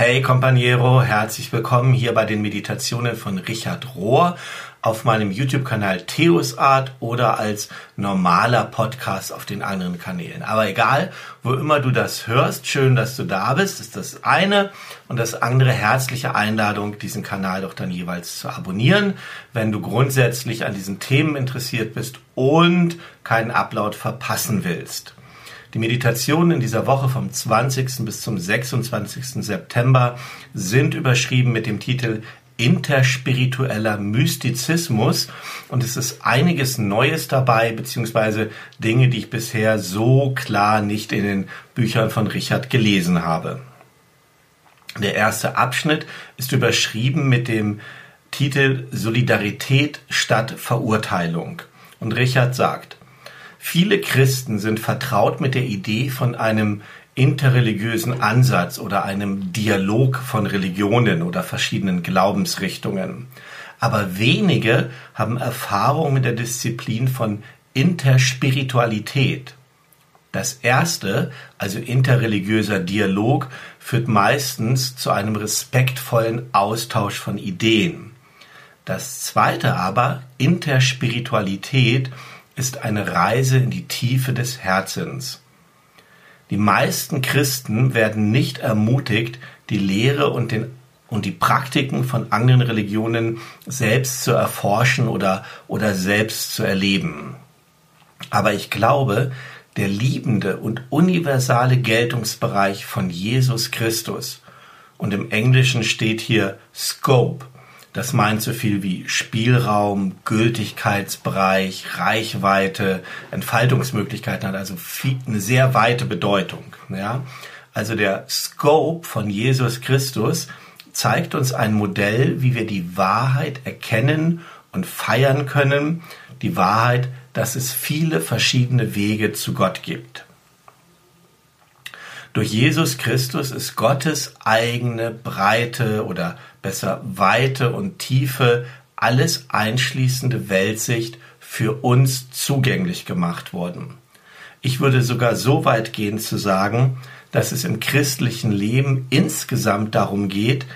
Hey Companiero, herzlich willkommen hier bei den Meditationen von Richard Rohr auf meinem YouTube-Kanal Theosart oder als normaler Podcast auf den anderen Kanälen. Aber egal, wo immer du das hörst, schön, dass du da bist, ist das eine. Und das andere herzliche Einladung, diesen Kanal doch dann jeweils zu abonnieren, wenn du grundsätzlich an diesen Themen interessiert bist und keinen Upload verpassen willst. Die Meditationen in dieser Woche vom 20. bis zum 26. September sind überschrieben mit dem Titel interspiritueller Mystizismus und es ist einiges Neues dabei, beziehungsweise Dinge, die ich bisher so klar nicht in den Büchern von Richard gelesen habe. Der erste Abschnitt ist überschrieben mit dem Titel Solidarität statt Verurteilung. Und Richard sagt, Viele Christen sind vertraut mit der Idee von einem interreligiösen Ansatz oder einem Dialog von Religionen oder verschiedenen Glaubensrichtungen. Aber wenige haben Erfahrung mit der Disziplin von Interspiritualität. Das erste, also interreligiöser Dialog, führt meistens zu einem respektvollen Austausch von Ideen. Das zweite aber, Interspiritualität, ist eine Reise in die Tiefe des Herzens. Die meisten Christen werden nicht ermutigt, die Lehre und, den, und die Praktiken von anderen Religionen selbst zu erforschen oder, oder selbst zu erleben. Aber ich glaube, der liebende und universale Geltungsbereich von Jesus Christus, und im Englischen steht hier Scope, das meint so viel wie Spielraum, Gültigkeitsbereich, Reichweite, Entfaltungsmöglichkeiten hat also viel, eine sehr weite Bedeutung. Ja? Also der Scope von Jesus Christus zeigt uns ein Modell, wie wir die Wahrheit erkennen und feiern können. Die Wahrheit, dass es viele verschiedene Wege zu Gott gibt. Durch Jesus Christus ist Gottes eigene Breite oder besser Weite und Tiefe, alles einschließende Weltsicht für uns zugänglich gemacht worden. Ich würde sogar so weit gehen zu sagen, dass es im christlichen Leben insgesamt darum geht,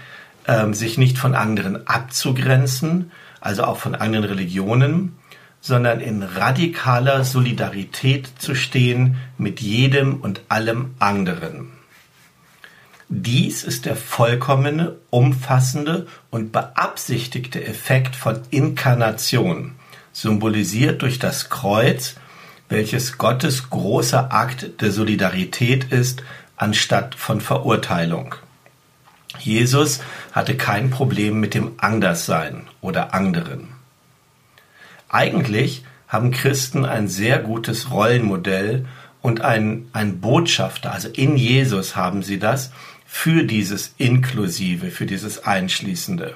ähm, sich nicht von anderen abzugrenzen, also auch von anderen Religionen, sondern in radikaler Solidarität zu stehen mit jedem und allem anderen. Dies ist der vollkommene, umfassende und beabsichtigte Effekt von Inkarnation, symbolisiert durch das Kreuz, welches Gottes großer Akt der Solidarität ist, anstatt von Verurteilung. Jesus hatte kein Problem mit dem Anderssein oder anderen. Eigentlich haben Christen ein sehr gutes Rollenmodell und ein, ein Botschafter, also in Jesus haben sie das, für dieses Inklusive, für dieses Einschließende.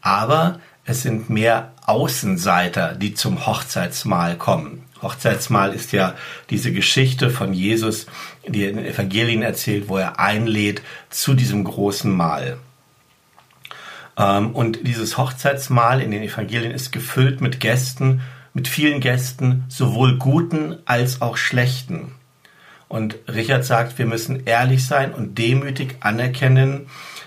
Aber es sind mehr Außenseiter, die zum Hochzeitsmahl kommen. Hochzeitsmahl ist ja diese Geschichte von Jesus, die in den Evangelien erzählt, wo er einlädt zu diesem großen Mahl. Ähm, und dieses Hochzeitsmahl in den Evangelien ist gefüllt mit Gästen, mit vielen Gästen, sowohl guten als auch schlechten. Und Richard sagt, wir müssen ehrlich sein und demütig anerkennen,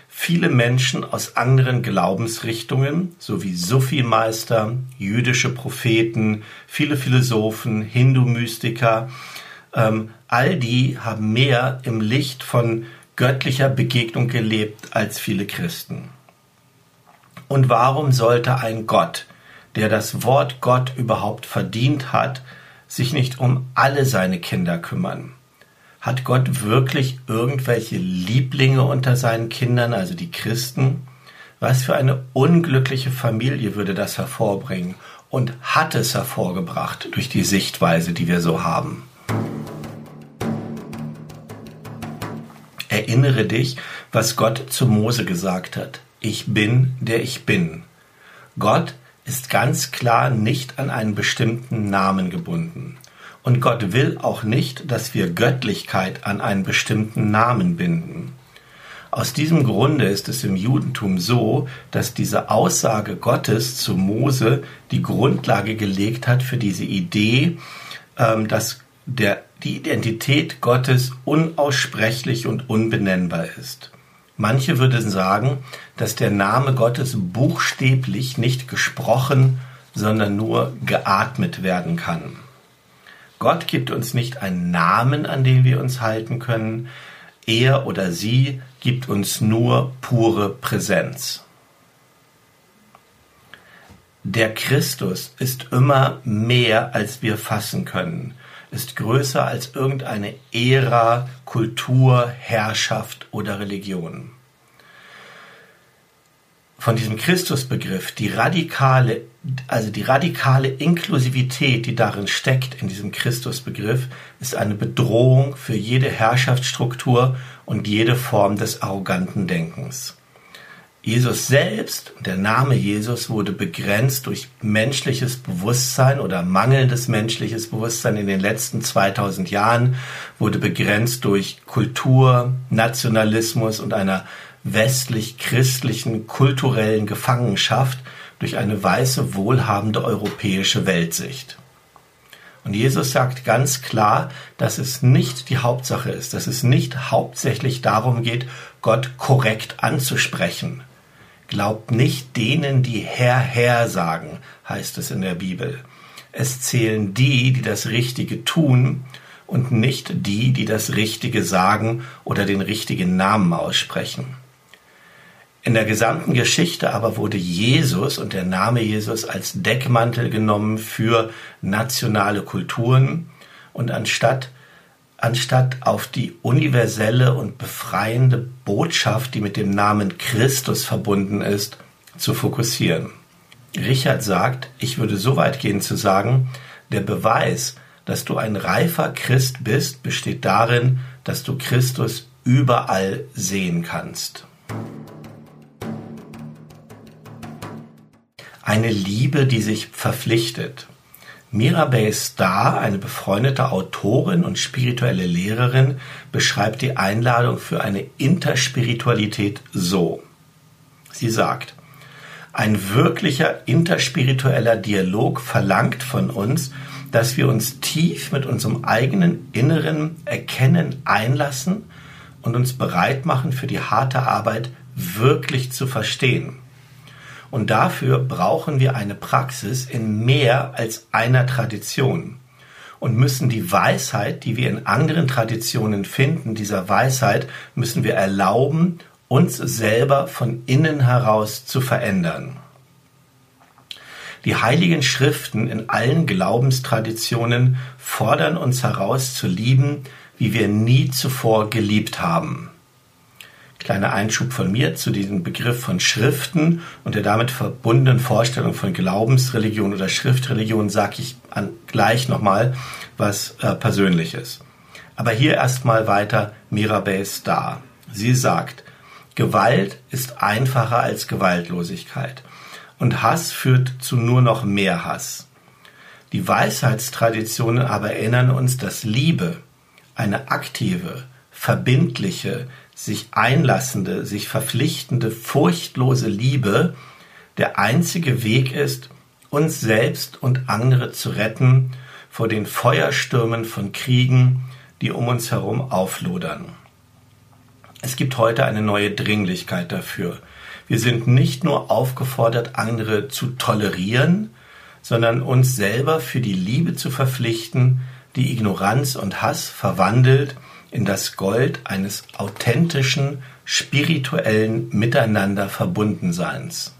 viele Menschen aus anderen Glaubensrichtungen, sowie Sufi-Meister, jüdische Propheten, viele Philosophen, Hindu-Mystiker, ähm, all die haben mehr im Licht von göttlicher Begegnung gelebt als viele Christen. Und warum sollte ein Gott, der das Wort Gott überhaupt verdient hat, sich nicht um alle seine Kinder kümmern? Hat Gott wirklich irgendwelche Lieblinge unter seinen Kindern, also die Christen? Was für eine unglückliche Familie würde das hervorbringen und hat es hervorgebracht durch die Sichtweise, die wir so haben? Erinnere dich, was Gott zu Mose gesagt hat. Ich bin, der ich bin. Gott ist ganz klar nicht an einen bestimmten Namen gebunden. Und Gott will auch nicht, dass wir Göttlichkeit an einen bestimmten Namen binden. Aus diesem Grunde ist es im Judentum so, dass diese Aussage Gottes zu Mose die Grundlage gelegt hat für diese Idee, ähm, dass der, die Identität Gottes unaussprechlich und unbenennbar ist. Manche würden sagen, dass der Name Gottes buchstäblich nicht gesprochen, sondern nur geatmet werden kann. Gott gibt uns nicht einen Namen, an den wir uns halten können. Er oder sie gibt uns nur pure Präsenz. Der Christus ist immer mehr, als wir fassen können, ist größer als irgendeine Ära, Kultur, Herrschaft oder Religion. Von diesem Christusbegriff, die radikale, also die radikale Inklusivität, die darin steckt, in diesem Christusbegriff, ist eine Bedrohung für jede Herrschaftsstruktur und jede Form des arroganten Denkens. Jesus selbst, der Name Jesus wurde begrenzt durch menschliches Bewusstsein oder mangelndes menschliches Bewusstsein in den letzten 2000 Jahren, wurde begrenzt durch Kultur, Nationalismus und einer westlich-christlichen kulturellen Gefangenschaft durch eine weiße, wohlhabende europäische Weltsicht. Und Jesus sagt ganz klar, dass es nicht die Hauptsache ist, dass es nicht hauptsächlich darum geht, Gott korrekt anzusprechen, Glaubt nicht denen, die Herr, Herr sagen, heißt es in der Bibel. Es zählen die, die das Richtige tun und nicht die, die das Richtige sagen oder den richtigen Namen aussprechen. In der gesamten Geschichte aber wurde Jesus und der Name Jesus als Deckmantel genommen für nationale Kulturen und anstatt anstatt auf die universelle und befreiende Botschaft, die mit dem Namen Christus verbunden ist, zu fokussieren. Richard sagt, ich würde so weit gehen zu sagen, der Beweis, dass du ein reifer Christ bist, besteht darin, dass du Christus überall sehen kannst. Eine Liebe, die sich verpflichtet. Mirabel Starr, eine befreundete Autorin und spirituelle Lehrerin, beschreibt die Einladung für eine Interspiritualität so. Sie sagt, ein wirklicher interspiritueller Dialog verlangt von uns, dass wir uns tief mit unserem eigenen inneren Erkennen einlassen und uns bereit machen, für die harte Arbeit wirklich zu verstehen. Und dafür brauchen wir eine Praxis in mehr als einer Tradition und müssen die Weisheit, die wir in anderen Traditionen finden, dieser Weisheit müssen wir erlauben, uns selber von innen heraus zu verändern. Die heiligen Schriften in allen Glaubenstraditionen fordern uns heraus zu lieben, wie wir nie zuvor geliebt haben. Kleiner Einschub von mir zu diesem Begriff von Schriften und der damit verbundenen Vorstellung von Glaubensreligion oder Schriftreligion sage ich an, gleich nochmal was äh, Persönliches. Aber hier erstmal weiter Mirabel Starr. Sie sagt, Gewalt ist einfacher als Gewaltlosigkeit und Hass führt zu nur noch mehr Hass. Die Weisheitstraditionen aber erinnern uns, dass Liebe eine aktive, verbindliche, sich einlassende, sich verpflichtende, furchtlose Liebe der einzige Weg ist, uns selbst und andere zu retten vor den Feuerstürmen von Kriegen, die um uns herum auflodern. Es gibt heute eine neue Dringlichkeit dafür. Wir sind nicht nur aufgefordert, andere zu tolerieren, sondern uns selber für die Liebe zu verpflichten, die Ignoranz und Hass verwandelt in das Gold eines authentischen, spirituellen Miteinander Verbundenseins.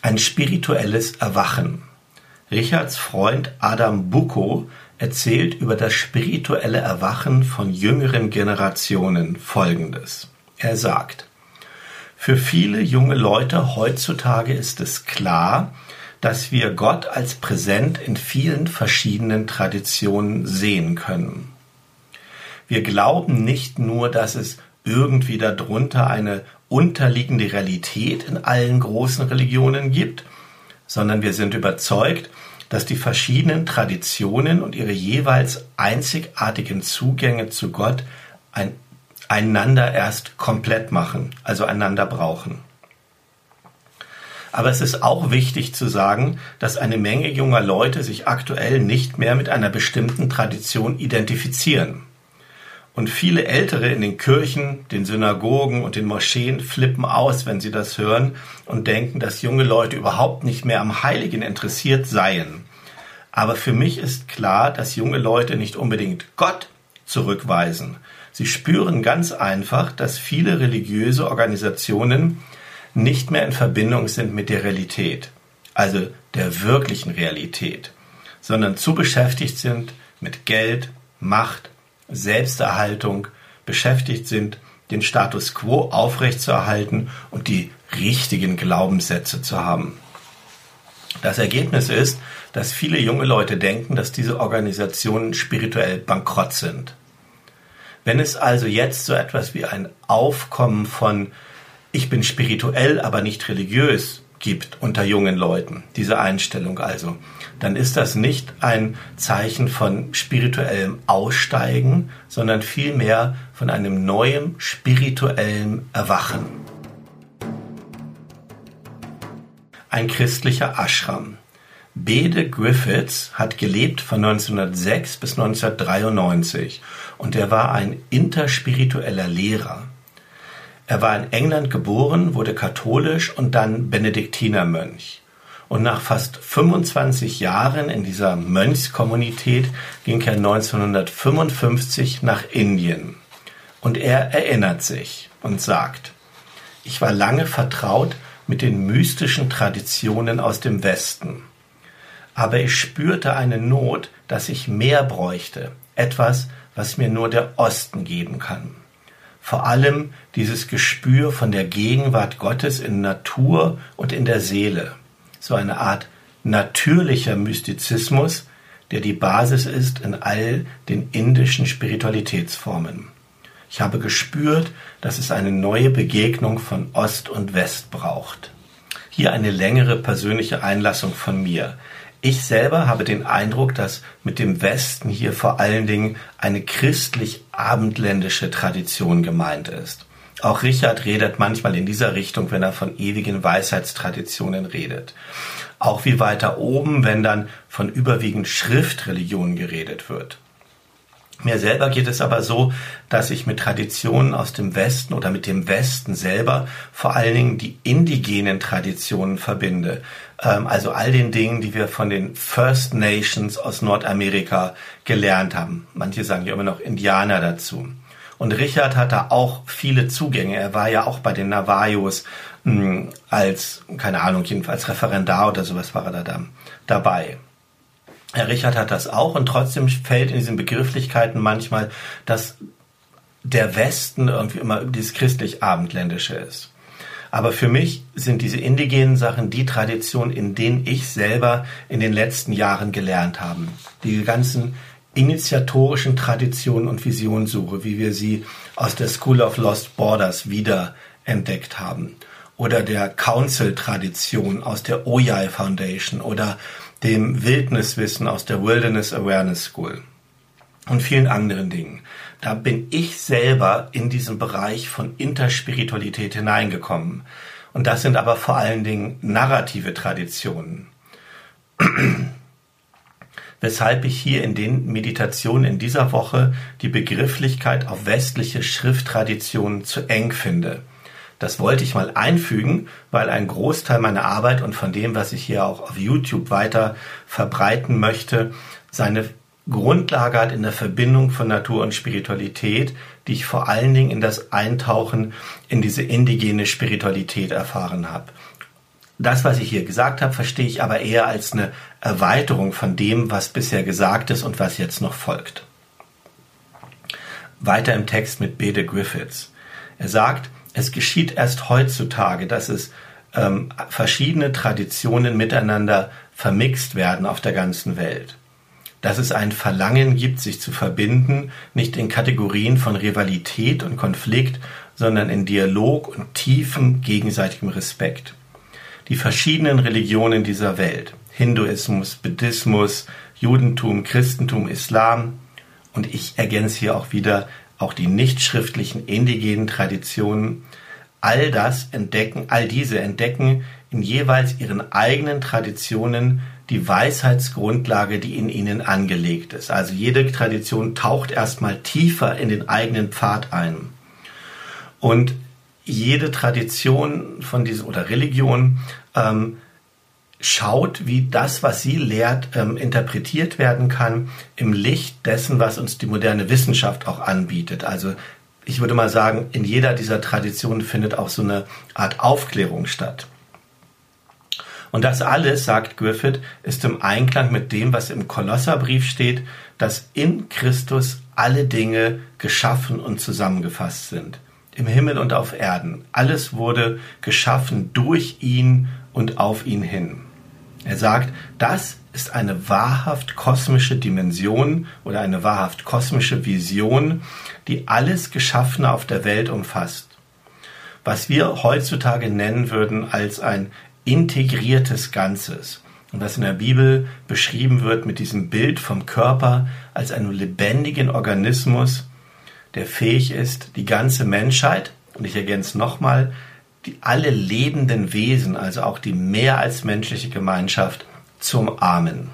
Ein spirituelles Erwachen. Richards Freund Adam Bucco erzählt über das spirituelle Erwachen von jüngeren Generationen Folgendes. Er sagt, für viele junge Leute heutzutage ist es klar, dass wir Gott als präsent in vielen verschiedenen Traditionen sehen können. Wir glauben nicht nur, dass es irgendwie darunter eine unterliegende Realität in allen großen Religionen gibt, sondern wir sind überzeugt, dass die verschiedenen Traditionen und ihre jeweils einzigartigen Zugänge zu Gott ein, einander erst komplett machen, also einander brauchen. Aber es ist auch wichtig zu sagen, dass eine Menge junger Leute sich aktuell nicht mehr mit einer bestimmten Tradition identifizieren. Und viele Ältere in den Kirchen, den Synagogen und den Moscheen flippen aus, wenn sie das hören und denken, dass junge Leute überhaupt nicht mehr am Heiligen interessiert seien. Aber für mich ist klar, dass junge Leute nicht unbedingt Gott zurückweisen. Sie spüren ganz einfach, dass viele religiöse Organisationen nicht mehr in Verbindung sind mit der Realität, also der wirklichen Realität, sondern zu beschäftigt sind mit Geld, Macht, Selbsterhaltung, beschäftigt sind, den Status quo aufrechtzuerhalten und die richtigen Glaubenssätze zu haben. Das Ergebnis ist, dass viele junge Leute denken, dass diese Organisationen spirituell bankrott sind. Wenn es also jetzt so etwas wie ein Aufkommen von ich bin spirituell, aber nicht religiös gibt unter jungen Leuten, diese Einstellung also, dann ist das nicht ein Zeichen von spirituellem Aussteigen, sondern vielmehr von einem neuen spirituellen Erwachen. Ein christlicher Ashram. Bede Griffiths hat gelebt von 1906 bis 1993 und er war ein interspiritueller Lehrer. Er war in England geboren, wurde katholisch und dann Benediktinermönch. Und nach fast 25 Jahren in dieser Mönchskommunität ging er 1955 nach Indien. Und er erinnert sich und sagt, ich war lange vertraut mit den mystischen Traditionen aus dem Westen. Aber ich spürte eine Not, dass ich mehr bräuchte, etwas, was mir nur der Osten geben kann. Vor allem dieses Gespür von der Gegenwart Gottes in Natur und in der Seele. So eine Art natürlicher Mystizismus, der die Basis ist in all den indischen Spiritualitätsformen. Ich habe gespürt, dass es eine neue Begegnung von Ost und West braucht. Hier eine längere persönliche Einlassung von mir. Ich selber habe den Eindruck, dass mit dem Westen hier vor allen Dingen eine christlich-abendländische Tradition gemeint ist. Auch Richard redet manchmal in dieser Richtung, wenn er von ewigen Weisheitstraditionen redet. Auch wie weiter oben, wenn dann von überwiegend Schriftreligion geredet wird. Mir selber geht es aber so, dass ich mit Traditionen aus dem Westen oder mit dem Westen selber vor allen Dingen die indigenen Traditionen verbinde. Ähm, also all den Dingen, die wir von den First Nations aus Nordamerika gelernt haben. Manche sagen ja immer noch Indianer dazu. Und Richard hat da auch viele Zugänge. Er war ja auch bei den Navajos hm, als, keine Ahnung, jedenfalls Referendar oder sowas war er da dabei. Herr Richard hat das auch und trotzdem fällt in diesen Begrifflichkeiten manchmal, dass der Westen irgendwie immer dieses christlich-abendländische ist. Aber für mich sind diese indigenen Sachen die Tradition, in denen ich selber in den letzten Jahren gelernt habe. Die ganzen initiatorischen Traditionen und Visionssuche, wie wir sie aus der School of Lost Borders wieder entdeckt haben. Oder der Council-Tradition aus der Oyai Foundation oder dem Wildniswissen aus der Wilderness Awareness School und vielen anderen Dingen. Da bin ich selber in diesen Bereich von Interspiritualität hineingekommen. Und das sind aber vor allen Dingen narrative Traditionen. Weshalb ich hier in den Meditationen in dieser Woche die Begrifflichkeit auf westliche Schrifttraditionen zu eng finde. Das wollte ich mal einfügen, weil ein Großteil meiner Arbeit und von dem, was ich hier auch auf YouTube weiter verbreiten möchte, seine Grundlage hat in der Verbindung von Natur und Spiritualität, die ich vor allen Dingen in das Eintauchen in diese indigene Spiritualität erfahren habe. Das, was ich hier gesagt habe, verstehe ich aber eher als eine Erweiterung von dem, was bisher gesagt ist und was jetzt noch folgt. Weiter im Text mit Bede Griffiths. Er sagt, es geschieht erst heutzutage, dass es ähm, verschiedene Traditionen miteinander vermixt werden auf der ganzen Welt. Dass es ein Verlangen gibt, sich zu verbinden, nicht in Kategorien von Rivalität und Konflikt, sondern in Dialog und tiefem gegenseitigem Respekt. Die verschiedenen Religionen dieser Welt, Hinduismus, Buddhismus, Judentum, Christentum, Islam, und ich ergänze hier auch wieder auch die nicht schriftlichen indigenen Traditionen, all das entdecken, all diese entdecken in jeweils ihren eigenen Traditionen die Weisheitsgrundlage, die in ihnen angelegt ist. Also jede Tradition taucht erstmal tiefer in den eigenen Pfad ein. Und jede Tradition von diesem oder Religion ähm, schaut, wie das, was sie lehrt, ähm, interpretiert werden kann im Licht dessen, was uns die moderne Wissenschaft auch anbietet. Also ich würde mal sagen, in jeder dieser Traditionen findet auch so eine Art Aufklärung statt. Und das alles, sagt Griffith, ist im Einklang mit dem, was im Kolosserbrief steht, dass in Christus alle Dinge geschaffen und zusammengefasst sind. Im Himmel und auf Erden. Alles wurde geschaffen durch ihn und auf ihn hin. Er sagt, das ist eine wahrhaft kosmische Dimension oder eine wahrhaft kosmische Vision, die alles Geschaffene auf der Welt umfasst. Was wir heutzutage nennen würden als ein integriertes Ganzes. Und was in der Bibel beschrieben wird mit diesem Bild vom Körper als einem lebendigen Organismus, der fähig ist, die ganze Menschheit, und ich ergänze nochmal, die alle lebenden Wesen, also auch die mehr als menschliche Gemeinschaft, zu umarmen.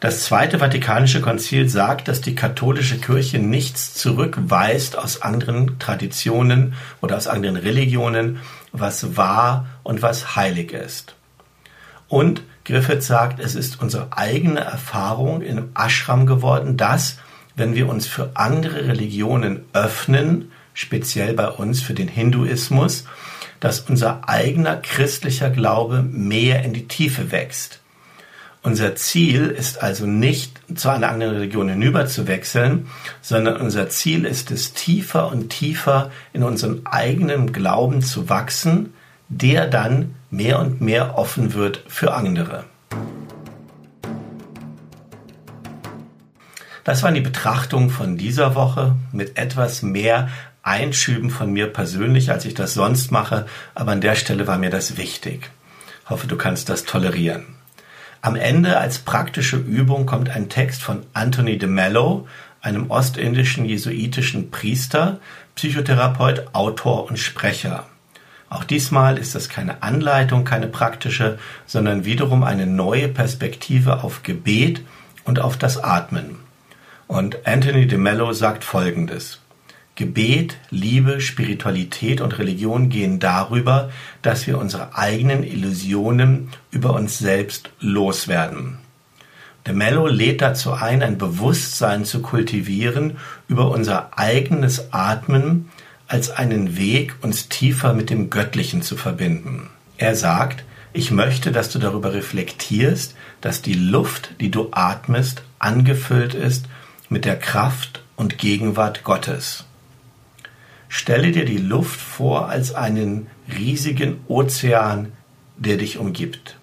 Das Zweite Vatikanische Konzil sagt, dass die katholische Kirche nichts zurückweist aus anderen Traditionen oder aus anderen Religionen, was wahr und was heilig ist. Und Griffith sagt, es ist unsere eigene Erfahrung im Ashram geworden, dass, wenn wir uns für andere Religionen öffnen, speziell bei uns für den Hinduismus, dass unser eigener christlicher Glaube mehr in die Tiefe wächst. Unser Ziel ist also nicht zu einer anderen Religion hinüber zu wechseln, sondern unser Ziel ist es, tiefer und tiefer in unserem eigenen Glauben zu wachsen, der dann mehr und mehr offen wird für andere. Das waren die Betrachtungen von dieser Woche mit etwas mehr Einschüben von mir persönlich, als ich das sonst mache, aber an der Stelle war mir das wichtig. Ich hoffe, du kannst das tolerieren. Am Ende als praktische Übung kommt ein Text von Anthony de Mello, einem ostindischen jesuitischen Priester, Psychotherapeut, Autor und Sprecher. Auch diesmal ist das keine Anleitung, keine praktische, sondern wiederum eine neue Perspektive auf Gebet und auf das Atmen. Und Anthony de Mello sagt Folgendes. Gebet, Liebe, Spiritualität und Religion gehen darüber, dass wir unsere eigenen Illusionen über uns selbst loswerden. De Mello lädt dazu ein, ein Bewusstsein zu kultivieren über unser eigenes Atmen als einen Weg, uns tiefer mit dem Göttlichen zu verbinden. Er sagt, ich möchte, dass du darüber reflektierst, dass die Luft, die du atmest, angefüllt ist mit der Kraft und Gegenwart Gottes. Stelle dir die Luft vor als einen riesigen Ozean, der dich umgibt.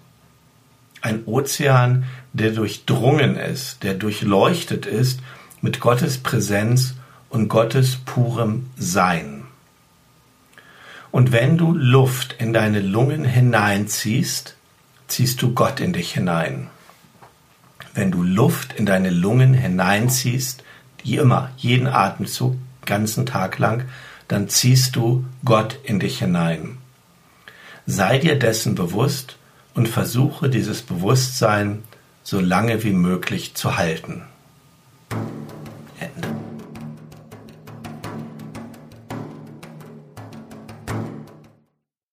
Ein Ozean, der durchdrungen ist, der durchleuchtet ist mit Gottes Präsenz und Gottes purem Sein. Und wenn du Luft in deine Lungen hineinziehst, ziehst du Gott in dich hinein. Wenn du Luft in deine Lungen hineinziehst, wie immer, jeden Atemzug, ganzen Tag lang, dann ziehst du Gott in dich hinein. Sei dir dessen bewusst und versuche dieses Bewusstsein so lange wie möglich zu halten. Ende.